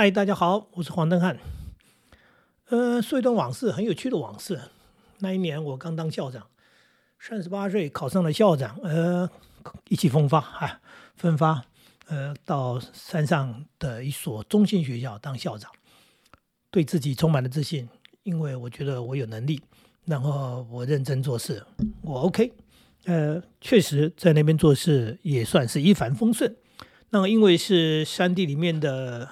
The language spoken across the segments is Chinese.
嗨，大家好，我是黄登汉。呃，说一段往事，很有趣的往事。那一年我刚当校长，三十八岁考上了校长，呃，意气风发啊，分发，呃，到山上的一所中心学校当校长，对自己充满了自信，因为我觉得我有能力，然后我认真做事，我 OK。呃，确实在那边做事也算是一帆风顺。那么因为是山地里面的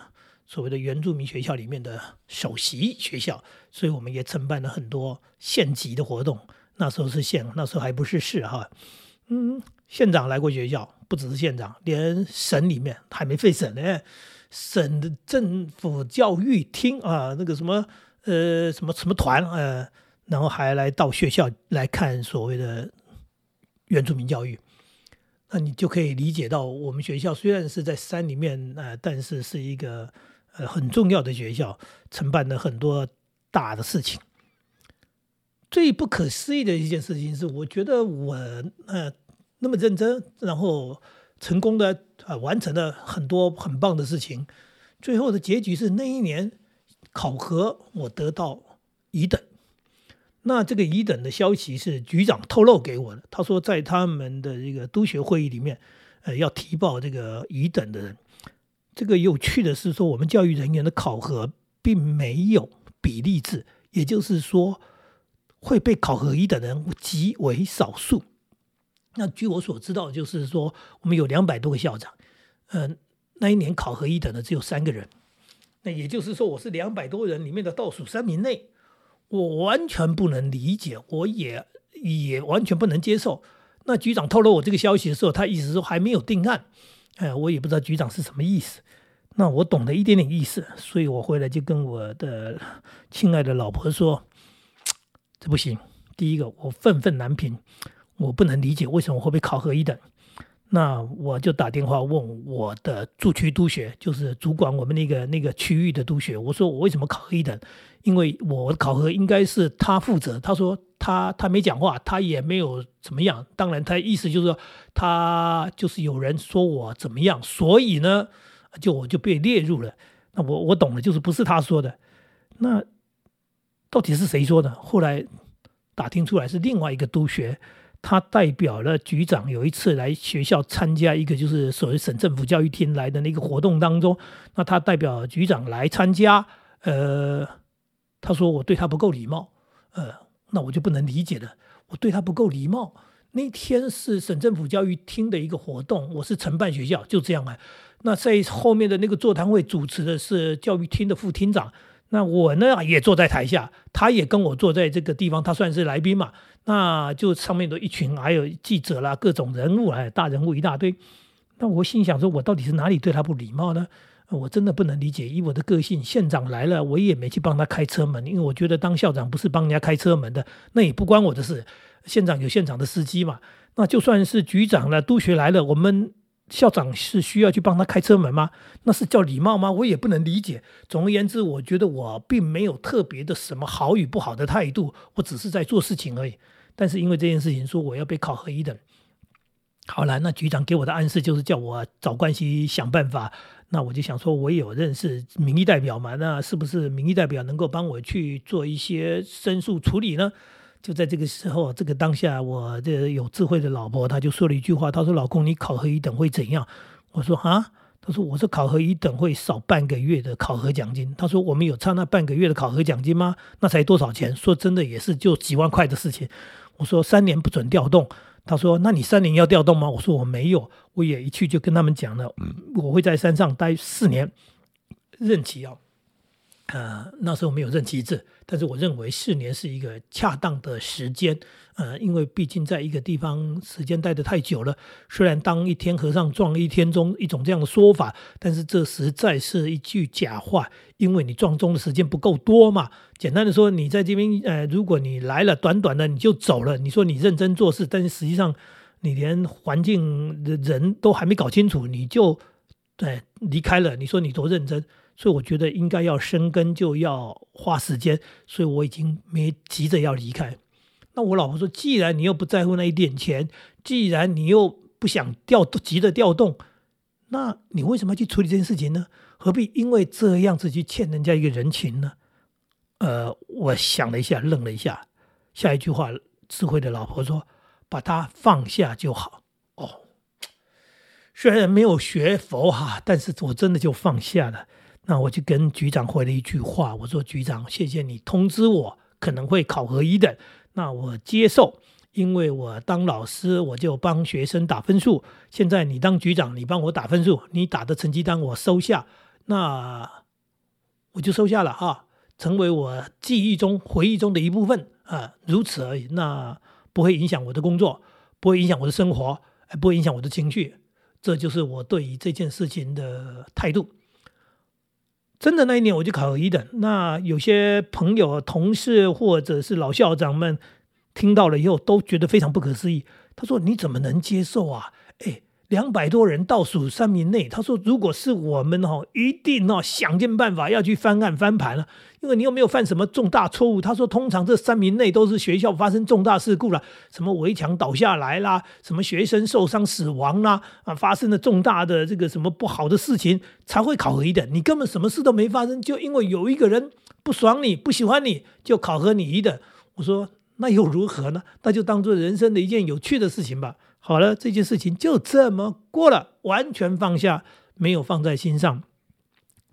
所谓的原住民学校里面的首席学校，所以我们也承办了很多县级的活动。那时候是县，那时候还不是市哈。嗯，县长来过学校，不只是县长，连省里面还没废省呢，省的政府教育厅啊，那个什么呃什么什么团呃，然后还来到学校来看所谓的。原住民教育，那你就可以理解到，我们学校虽然是在山里面，呃，但是是一个呃很重要的学校，承办了很多大的事情。最不可思议的一件事情是，我觉得我呃那么认真，然后成功的呃完成了很多很棒的事情，最后的结局是那一年考核我得到乙等。那这个乙等的消息是局长透露给我的。他说，在他们的这个督学会议里面，呃，要提报这个乙等的人。这个有趣的是说，我们教育人员的考核并没有比例制，也就是说，会被考核一等人极为少数。那据我所知道，就是说，我们有两百多个校长，嗯，那一年考核一等的只有三个人。那也就是说，我是两百多人里面的倒数三名内。我完全不能理解，我也也完全不能接受。那局长透露我这个消息的时候，他意思说还没有定案，哎，我也不知道局长是什么意思。那我懂得一点点意思，所以我回来就跟我的亲爱的老婆说：“这不行，第一个我愤愤难平，我不能理解为什么会被考核一等。”那我就打电话问我的驻区督学，就是主管我们那个那个区域的督学，我说我为什么考核一等？因为我考核应该是他负责。他说他他没讲话，他也没有怎么样。当然，他意思就是说他就是有人说我怎么样，所以呢，就我就被列入了。那我我懂了，就是不是他说的。那到底是谁说的？后来打听出来是另外一个督学。他代表了局长，有一次来学校参加一个就是所谓省政府教育厅来的那个活动当中，那他代表局长来参加，呃，他说我对他不够礼貌，呃，那我就不能理解了，我对他不够礼貌。那天是省政府教育厅的一个活动，我是承办学校，就这样啊。那在后面的那个座谈会主持的是教育厅的副厅长。那我呢也坐在台下，他也跟我坐在这个地方，他算是来宾嘛。那就上面的一群，还有记者啦，各种人物哎，大人物一大堆。那我心想说，我到底是哪里对他不礼貌呢？我真的不能理解。以我的个性，县长来了，我也没去帮他开车门，因为我觉得当校长不是帮人家开车门的，那也不关我的事。县长有县长的司机嘛。那就算是局长了，督学来了，我们。校长是需要去帮他开车门吗？那是叫礼貌吗？我也不能理解。总而言之，我觉得我并没有特别的什么好与不好的态度，我只是在做事情而已。但是因为这件事情，说我要被考核一等。好了，那局长给我的暗示就是叫我找关系想办法。那我就想说，我有认识民意代表嘛，那是不是民意代表能够帮我去做一些申诉处理呢？就在这个时候，这个当下，我的有智慧的老婆，她就说了一句话，她说：“老公，你考核一等会怎样？”我说：“啊。”她说：“我说考核一等会少半个月的考核奖金。”她说：“我们有差那半个月的考核奖金吗？那才多少钱？说真的也是就几万块的事情。”我说：“三年不准调动。”她说：“那你三年要调动吗？”我说：“我没有，我也一去就跟他们讲了，我会在山上待四年，任期啊。”呃，那时候没有任期制，但是我认为四年是一个恰当的时间。呃，因为毕竟在一个地方时间待得太久了，虽然当一天和尚撞一天钟一种这样的说法，但是这实在是一句假话，因为你撞钟的时间不够多嘛。简单的说，你在这边，呃，如果你来了，短短的你就走了，你说你认真做事，但是实际上你连环境人都还没搞清楚，你就对离开了，你说你多认真？所以我觉得应该要生根，就要花时间。所以我已经没急着要离开。那我老婆说：“既然你又不在乎那一点钱，既然你又不想调急着调动，那你为什么要去处理这件事情呢？何必因为这样子去欠人家一个人情呢？呃，我想了一下，愣了一下，下一句话，智慧的老婆说：“把它放下就好。”哦，虽然没有学佛哈，但是我真的就放下了。那我就跟局长回了一句话，我说：“局长，谢谢你通知我可能会考核一等，那我接受，因为我当老师我就帮学生打分数。现在你当局长，你帮我打分数，你打的成绩单我收下，那我就收下了哈，成为我记忆中、回忆中的一部分啊，如此而已。那不会影响我的工作，不会影响我的生活，不会影响我的情绪，这就是我对于这件事情的态度。”真的那一年我就考了一等，那有些朋友、同事或者是老校长们听到了以后都觉得非常不可思议。他说：“你怎么能接受啊？两百多人倒数三名内。”他说：“如果是我们哈，一定哦想尽办法要去翻案翻盘了。”因为你有没有犯什么重大错误？他说，通常这三名内都是学校发生重大事故了，什么围墙倒下来啦，什么学生受伤死亡啦，啊，发生了重大的这个什么不好的事情才会考核一等。你根本什么事都没发生，就因为有一个人不爽你不喜欢你就考核你一等。我说那又如何呢？那就当做人生的一件有趣的事情吧。好了，这件事情就这么过了，完全放下，没有放在心上。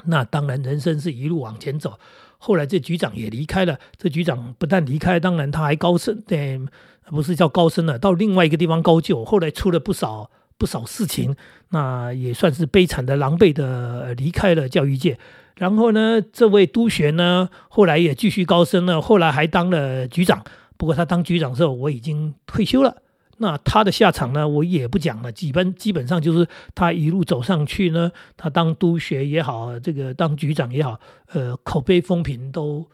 那当然，人生是一路往前走。后来这局长也离开了，这局长不但离开，当然他还高升，对，不是叫高升了，到另外一个地方高就。后来出了不少不少事情，那也算是悲惨的、狼狈的离开了教育界。然后呢，这位督学呢，后来也继续高升了，后来还当了局长。不过他当局长的时候，我已经退休了。那他的下场呢？我也不讲了。基本基本上就是他一路走上去呢，他当督学也好，这个当局长也好，呃，口碑风评都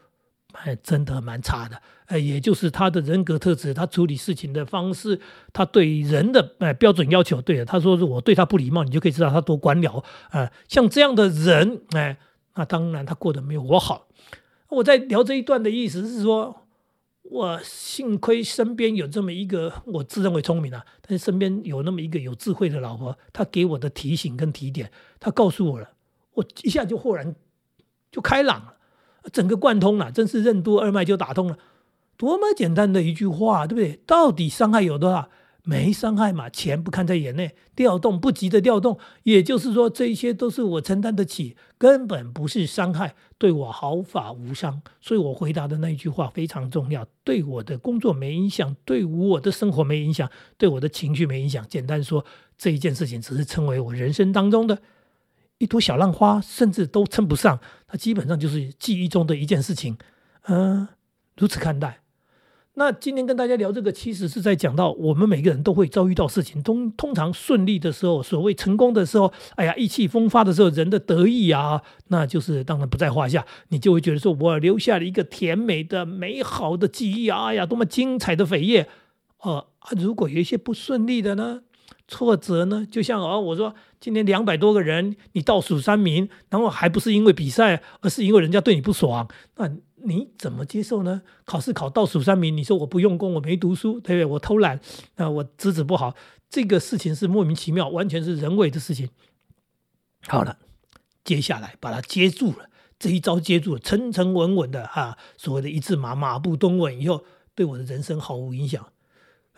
还真的蛮差的。呃，也就是他的人格特质，他处理事情的方式，他对人的哎标准要求，对的，他说是我对他不礼貌，你就可以知道他多官僚啊。像这样的人，哎，那当然他过得没有我好。我在聊这一段的意思是说。我幸亏身边有这么一个我自认为聪明啊，但是身边有那么一个有智慧的老婆，她给我的提醒跟提点，她告诉我了，我一下就豁然就开朗了，整个贯通了，真是任督二脉就打通了，多么简单的一句话，对不对？到底伤害有多大？没伤害嘛，钱不看在眼内，调动不急的调动，也就是说这些都是我承担得起，根本不是伤害，对我毫发无伤。所以我回答的那一句话非常重要，对我的工作没影响，对我的生活没影响，对我的情绪没影响。简单说，这一件事情只是成为我人生当中的一朵小浪花，甚至都称不上，它基本上就是记忆中的一件事情。嗯，如此看待。那今天跟大家聊这个，其实是在讲到我们每个人都会遭遇到事情，通通常顺利的时候，所谓成功的时候，哎呀，意气风发的时候，人的得意啊，那就是当然不在话下。你就会觉得说，我留下了一个甜美的、美好的记忆啊，哎呀，多么精彩的扉页。呃，如果有一些不顺利的呢，挫折呢，就像哦，我说今天两百多个人，你倒数三名，然后还不是因为比赛，而是因为人家对你不爽，那。你怎么接受呢？考试考倒数三名，你说我不用功，我没读书，对不对？我偷懒，那我资质不好，这个事情是莫名其妙，完全是人为的事情。好了，接下来把它接住了，这一招接住了，沉沉稳稳的哈，所谓的一字马，马步蹲稳以后，对我的人生毫无影响。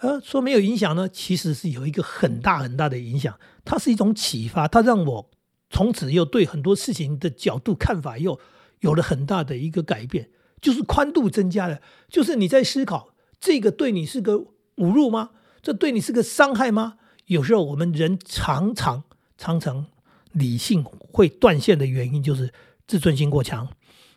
呃，说没有影响呢，其实是有一个很大很大的影响，它是一种启发，它让我从此又对很多事情的角度看法又。有了很大的一个改变，就是宽度增加了。就是你在思考这个对你是个侮辱吗？这对你是个伤害吗？有时候我们人常常常常理性会断线的原因，就是自尊心过强，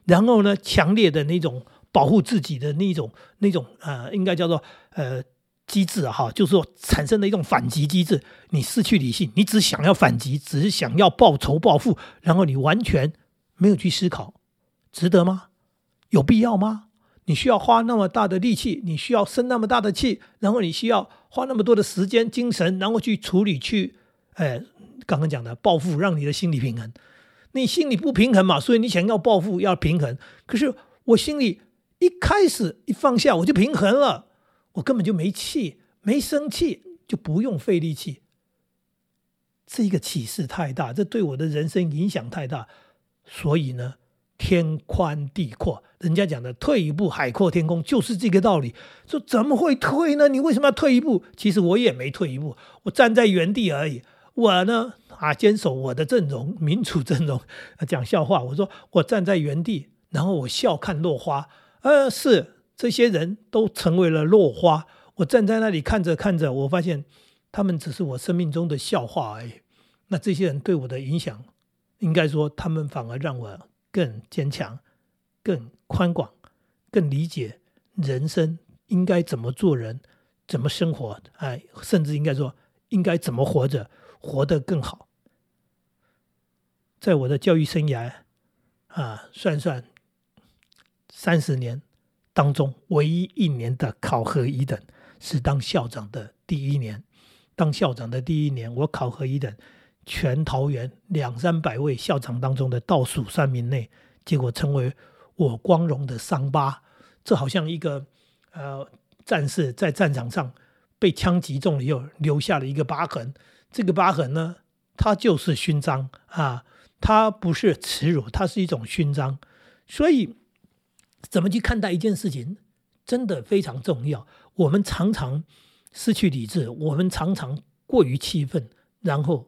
然后呢，强烈的那种保护自己的那种那种呃，应该叫做呃机制哈，就是说产生的一种反击机制。你失去理性，你只想要反击，只是想要报仇报复，然后你完全没有去思考。值得吗？有必要吗？你需要花那么大的力气，你需要生那么大的气，然后你需要花那么多的时间、精神，然后去处理、去，哎，刚刚讲的报复，让你的心理平衡。你心里不平衡嘛，所以你想要报复，要平衡。可是我心里一开始一放下，我就平衡了，我根本就没气，没生气，就不用费力气。这个启示太大，这对我的人生影响太大，所以呢，天宽地阔，人家讲的退一步海阔天空，就是这个道理。说怎么会退呢？你为什么要退一步？其实我也没退一步，我站在原地而已。我呢，啊，坚守我的阵容，民主阵容，讲笑话。我说我站在原地，然后我笑看落花。呃，是这些人都成为了落花。我站在那里看着看着，我发现他们只是我生命中的笑话而已。那这些人对我的影响，应该说他们反而让我更坚强、更宽广、更理解人生应该怎么做人、怎么生活。哎，甚至应该说应该怎么活着，活得更好。在我的教育生涯啊，算算三十年当中，唯一一年的考核一等。是当校长的第一年，当校长的第一年，我考核一等，全桃园两三百位校长当中的倒数三名内，结果成为我光荣的伤疤。这好像一个呃战士在战场上被枪击中了以后留下了一个疤痕。这个疤痕呢，它就是勋章啊，它不是耻辱，它是一种勋章。所以，怎么去看待一件事情，真的非常重要。我们常常失去理智，我们常常过于气愤，然后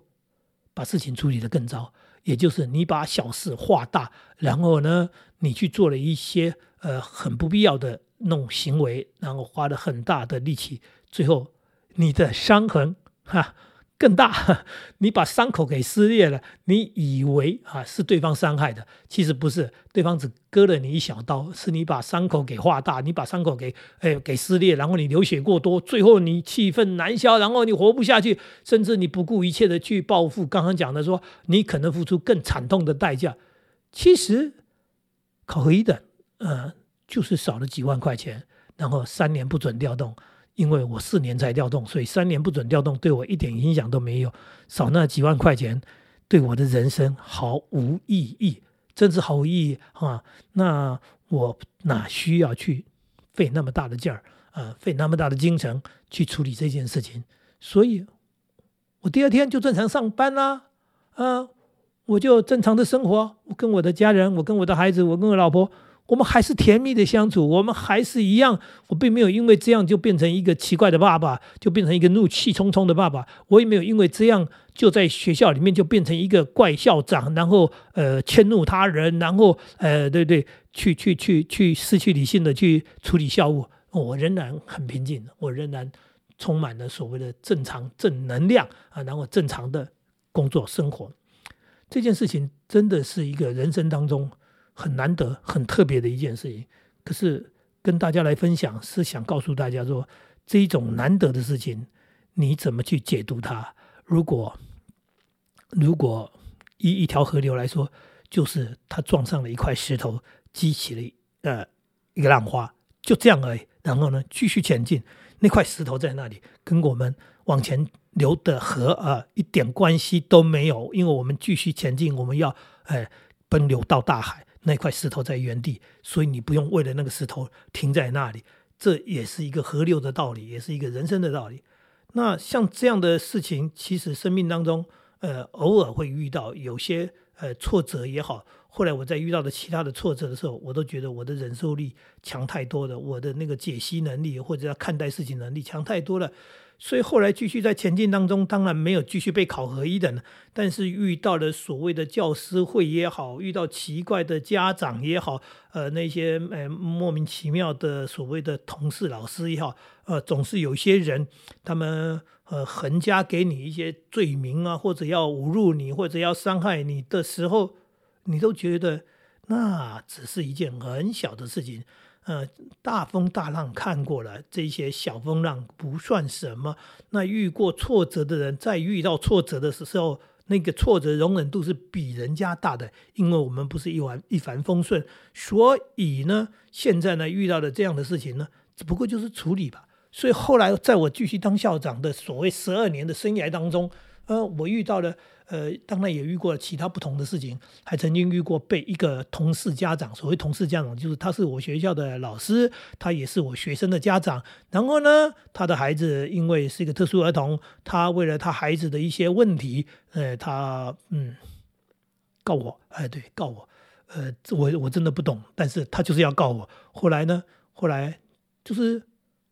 把事情处理得更糟。也就是你把小事化大，然后呢，你去做了一些呃很不必要的那种行为，然后花了很大的力气，最后你的伤痕哈。更大，你把伤口给撕裂了，你以为啊是对方伤害的，其实不是，对方只割了你一小刀，是你把伤口给化大，你把伤口给哎给撕裂，然后你流血过多，最后你气愤难消，然后你活不下去，甚至你不顾一切的去报复。刚刚讲的说，你可能付出更惨痛的代价。其实考核一等，呃，就是少了几万块钱，然后三年不准调动。因为我四年才调动，所以三年不准调动，对我一点影响都没有。少那几万块钱，对我的人生毫无意义，真是毫无意义啊！那我哪需要去费那么大的劲儿啊，费那么大的精神去处理这件事情？所以，我第二天就正常上班啦，啊，我就正常的生活，我跟我的家人，我跟我的孩子，我跟我老婆。我们还是甜蜜的相处，我们还是一样。我并没有因为这样就变成一个奇怪的爸爸，就变成一个怒气冲冲的爸爸。我也没有因为这样就在学校里面就变成一个怪校长，然后呃迁怒他人，然后呃对对，去去去去失去理性的去处理校务。我仍然很平静，我仍然充满了所谓的正常正能量啊，然后正常的工作生活。这件事情真的是一个人生当中。很难得、很特别的一件事情，可是跟大家来分享，是想告诉大家说，这一种难得的事情，你怎么去解读它？如果如果以一条河流来说，就是它撞上了一块石头，激起了呃一个浪花，就这样而已。然后呢，继续前进，那块石头在那里，跟我们往前流的河啊一点关系都没有，因为我们继续前进，我们要哎奔流到大海。那块石头在原地，所以你不用为了那个石头停在那里。这也是一个河流的道理，也是一个人生的道理。那像这样的事情，其实生命当中，呃，偶尔会遇到有些呃挫折也好。后来我在遇到的其他的挫折的时候，我都觉得我的忍受力强太多了，我的那个解析能力或者要看待事情能力强太多了。所以后来继续在前进当中，当然没有继续被考核一等，但是遇到了所谓的教师会也好，遇到奇怪的家长也好，呃，那些呃莫名其妙的所谓的同事老师也好，呃，总是有些人他们呃横加给你一些罪名啊，或者要侮辱你，或者要伤害你的时候，你都觉得那只是一件很小的事情。呃，大风大浪看过了，这些小风浪不算什么。那遇过挫折的人，在遇到挫折的时候，那个挫折容忍度是比人家大的，因为我们不是一帆一帆风顺。所以呢，现在呢遇到的这样的事情呢，只不过就是处理吧。所以后来在我继续当校长的所谓十二年的生涯当中，呃，我遇到了呃，当然也遇过其他不同的事情，还曾经遇过被一个同事家长，所谓同事家长，就是他是我学校的老师，他也是我学生的家长。然后呢，他的孩子因为是一个特殊儿童，他为了他孩子的一些问题，呃，他嗯告我，哎，对，告我，呃，我我真的不懂，但是他就是要告我。后来呢，后来就是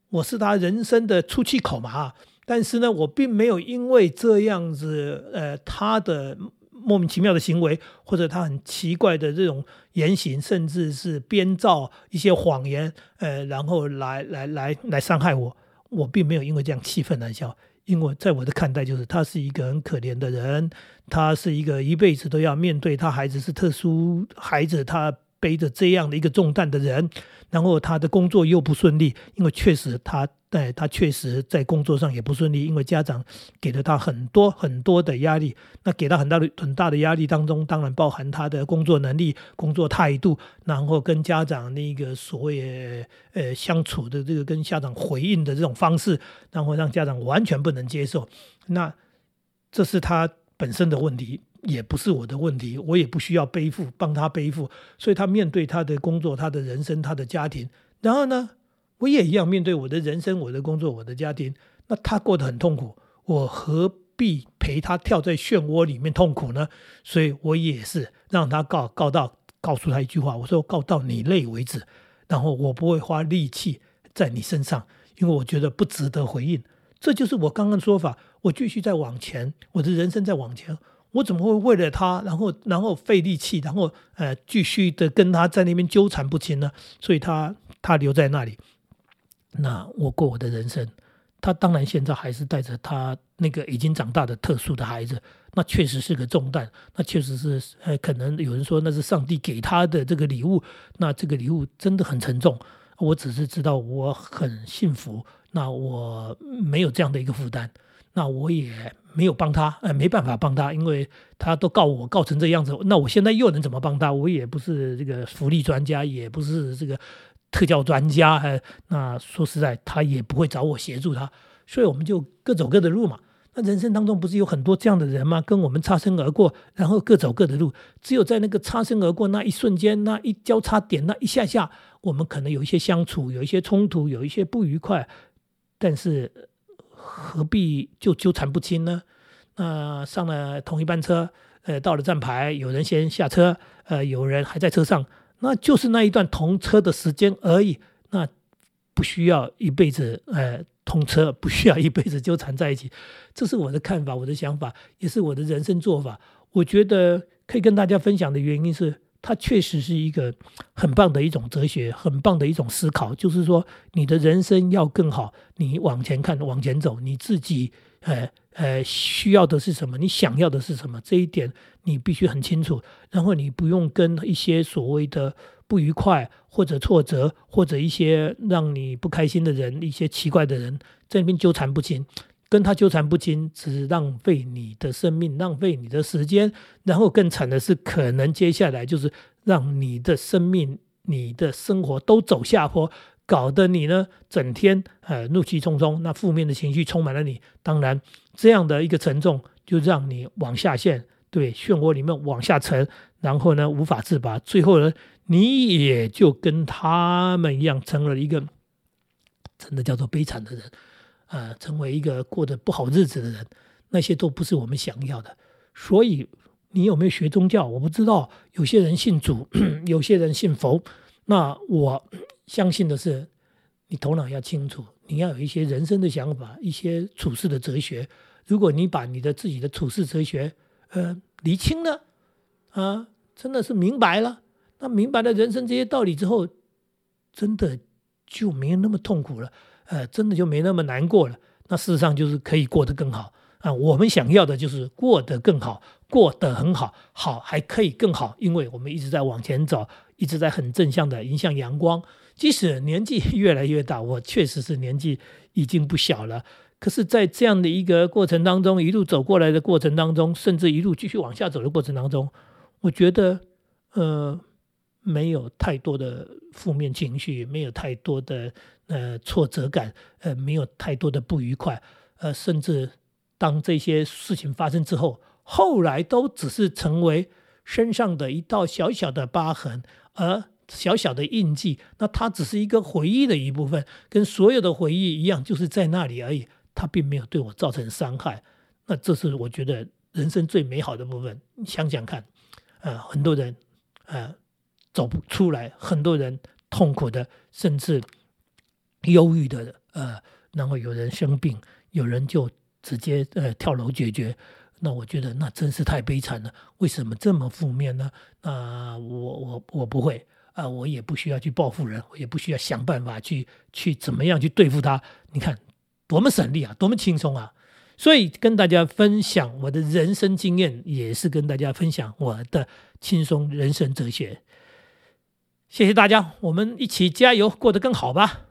我是他人生的出气口嘛。但是呢，我并没有因为这样子，呃，他的莫名其妙的行为，或者他很奇怪的这种言行，甚至是编造一些谎言，呃，然后来来来来伤害我，我并没有因为这样气愤难消。因为在我的看待，就是他是一个很可怜的人，他是一个一辈子都要面对他孩子是特殊孩子，他背着这样的一个重担的人，然后他的工作又不顺利，因为确实他。在他确实在工作上也不顺利，因为家长给了他很多很多的压力。那给他很大的很大的压力当中，当然包含他的工作能力、工作态度，然后跟家长那个所谓呃相处的这个跟家长回应的这种方式，然后让家长完全不能接受。那这是他本身的问题，也不是我的问题，我也不需要背负帮他背负。所以他面对他的工作、他的人生、他的家庭，然后呢？我也一样面对我的人生、我的工作、我的家庭，那他过得很痛苦，我何必陪他跳在漩涡里面痛苦呢？所以我也是让他告告到，告诉他一句话，我说告到你累为止，然后我不会花力气在你身上，因为我觉得不值得回应。这就是我刚刚说法，我继续在往前，我的人生在往前，我怎么会为了他，然后然后费力气，然后呃继续的跟他在那边纠缠不清呢？所以他他留在那里。那我过我的人生，他当然现在还是带着他那个已经长大的特殊的孩子，那确实是个重担，那确实是呃，可能有人说那是上帝给他的这个礼物，那这个礼物真的很沉重。我只是知道我很幸福，那我没有这样的一个负担，那我也没有帮他，呃，没办法帮他，因为他都告我告成这样子，那我现在又能怎么帮他？我也不是这个福利专家，也不是这个。特教专家，哎，那说实在，他也不会找我协助他，所以我们就各走各的路嘛。那人生当中不是有很多这样的人吗？跟我们擦身而过，然后各走各的路。只有在那个擦身而过那一瞬间，那一交叉点，那一下下，我们可能有一些相处，有一些冲突，有一些不愉快。但是何必就纠缠不清呢？那上了同一班车，呃，到了站牌，有人先下车，呃，有人还在车上。那就是那一段同车的时间而已，那不需要一辈子呃通车，不需要一辈子纠缠在一起，这是我的看法，我的想法，也是我的人生做法。我觉得可以跟大家分享的原因是，它确实是一个很棒的一种哲学，很棒的一种思考。就是说，你的人生要更好，你往前看，往前走，你自己呃呃需要的是什么，你想要的是什么，这一点。你必须很清楚，然后你不用跟一些所谓的不愉快或者挫折或者一些让你不开心的人、一些奇怪的人在那边纠缠不清，跟他纠缠不清，只浪费你的生命，浪费你的时间。然后更惨的是，可能接下来就是让你的生命、你的生活都走下坡，搞得你呢整天呃怒气冲冲，那负面的情绪充满了你。当然，这样的一个沉重就让你往下陷。对漩涡里面往下沉，然后呢无法自拔，最后呢你也就跟他们一样，成了一个真的叫做悲惨的人，啊，成为一个过得不好日子的人，那些都不是我们想要的。所以你有没有学宗教？我不知道。有些人信主，有些人信佛。那我 相信的是，你头脑要清楚，你要有一些人生的想法，一些处事的哲学。如果你把你的自己的处事哲学，呃，理清了，啊，真的是明白了。那明白了人生这些道理之后，真的就没有那么痛苦了，呃，真的就没那么难过了。那事实上就是可以过得更好啊。我们想要的就是过得更好，过得很好，好还可以更好，因为我们一直在往前走，一直在很正向的迎向阳光。即使年纪 越来越大，我确实是年纪已经不小了。可是，在这样的一个过程当中，一路走过来的过程当中，甚至一路继续往下走的过程当中，我觉得，呃，没有太多的负面情绪，没有太多的呃挫折感，呃，没有太多的不愉快，呃，甚至当这些事情发生之后，后来都只是成为身上的一道小小的疤痕，而小小的印记，那它只是一个回忆的一部分，跟所有的回忆一样，就是在那里而已，它并没有对我造成伤害。那这是我觉得人生最美好的部分。你想想看，呃，很多人，呃，走不出来，很多人痛苦的，甚至忧郁的，呃，然后有人生病，有人就直接呃跳楼解决。那我觉得那真是太悲惨了。为什么这么负面呢？那我我我不会啊，我也不需要去报复人，我也不需要想办法去去怎么样去对付他。你看多么省力啊，多么轻松啊！所以跟大家分享我的人生经验，也是跟大家分享我的轻松人生哲学。谢谢大家，我们一起加油，过得更好吧。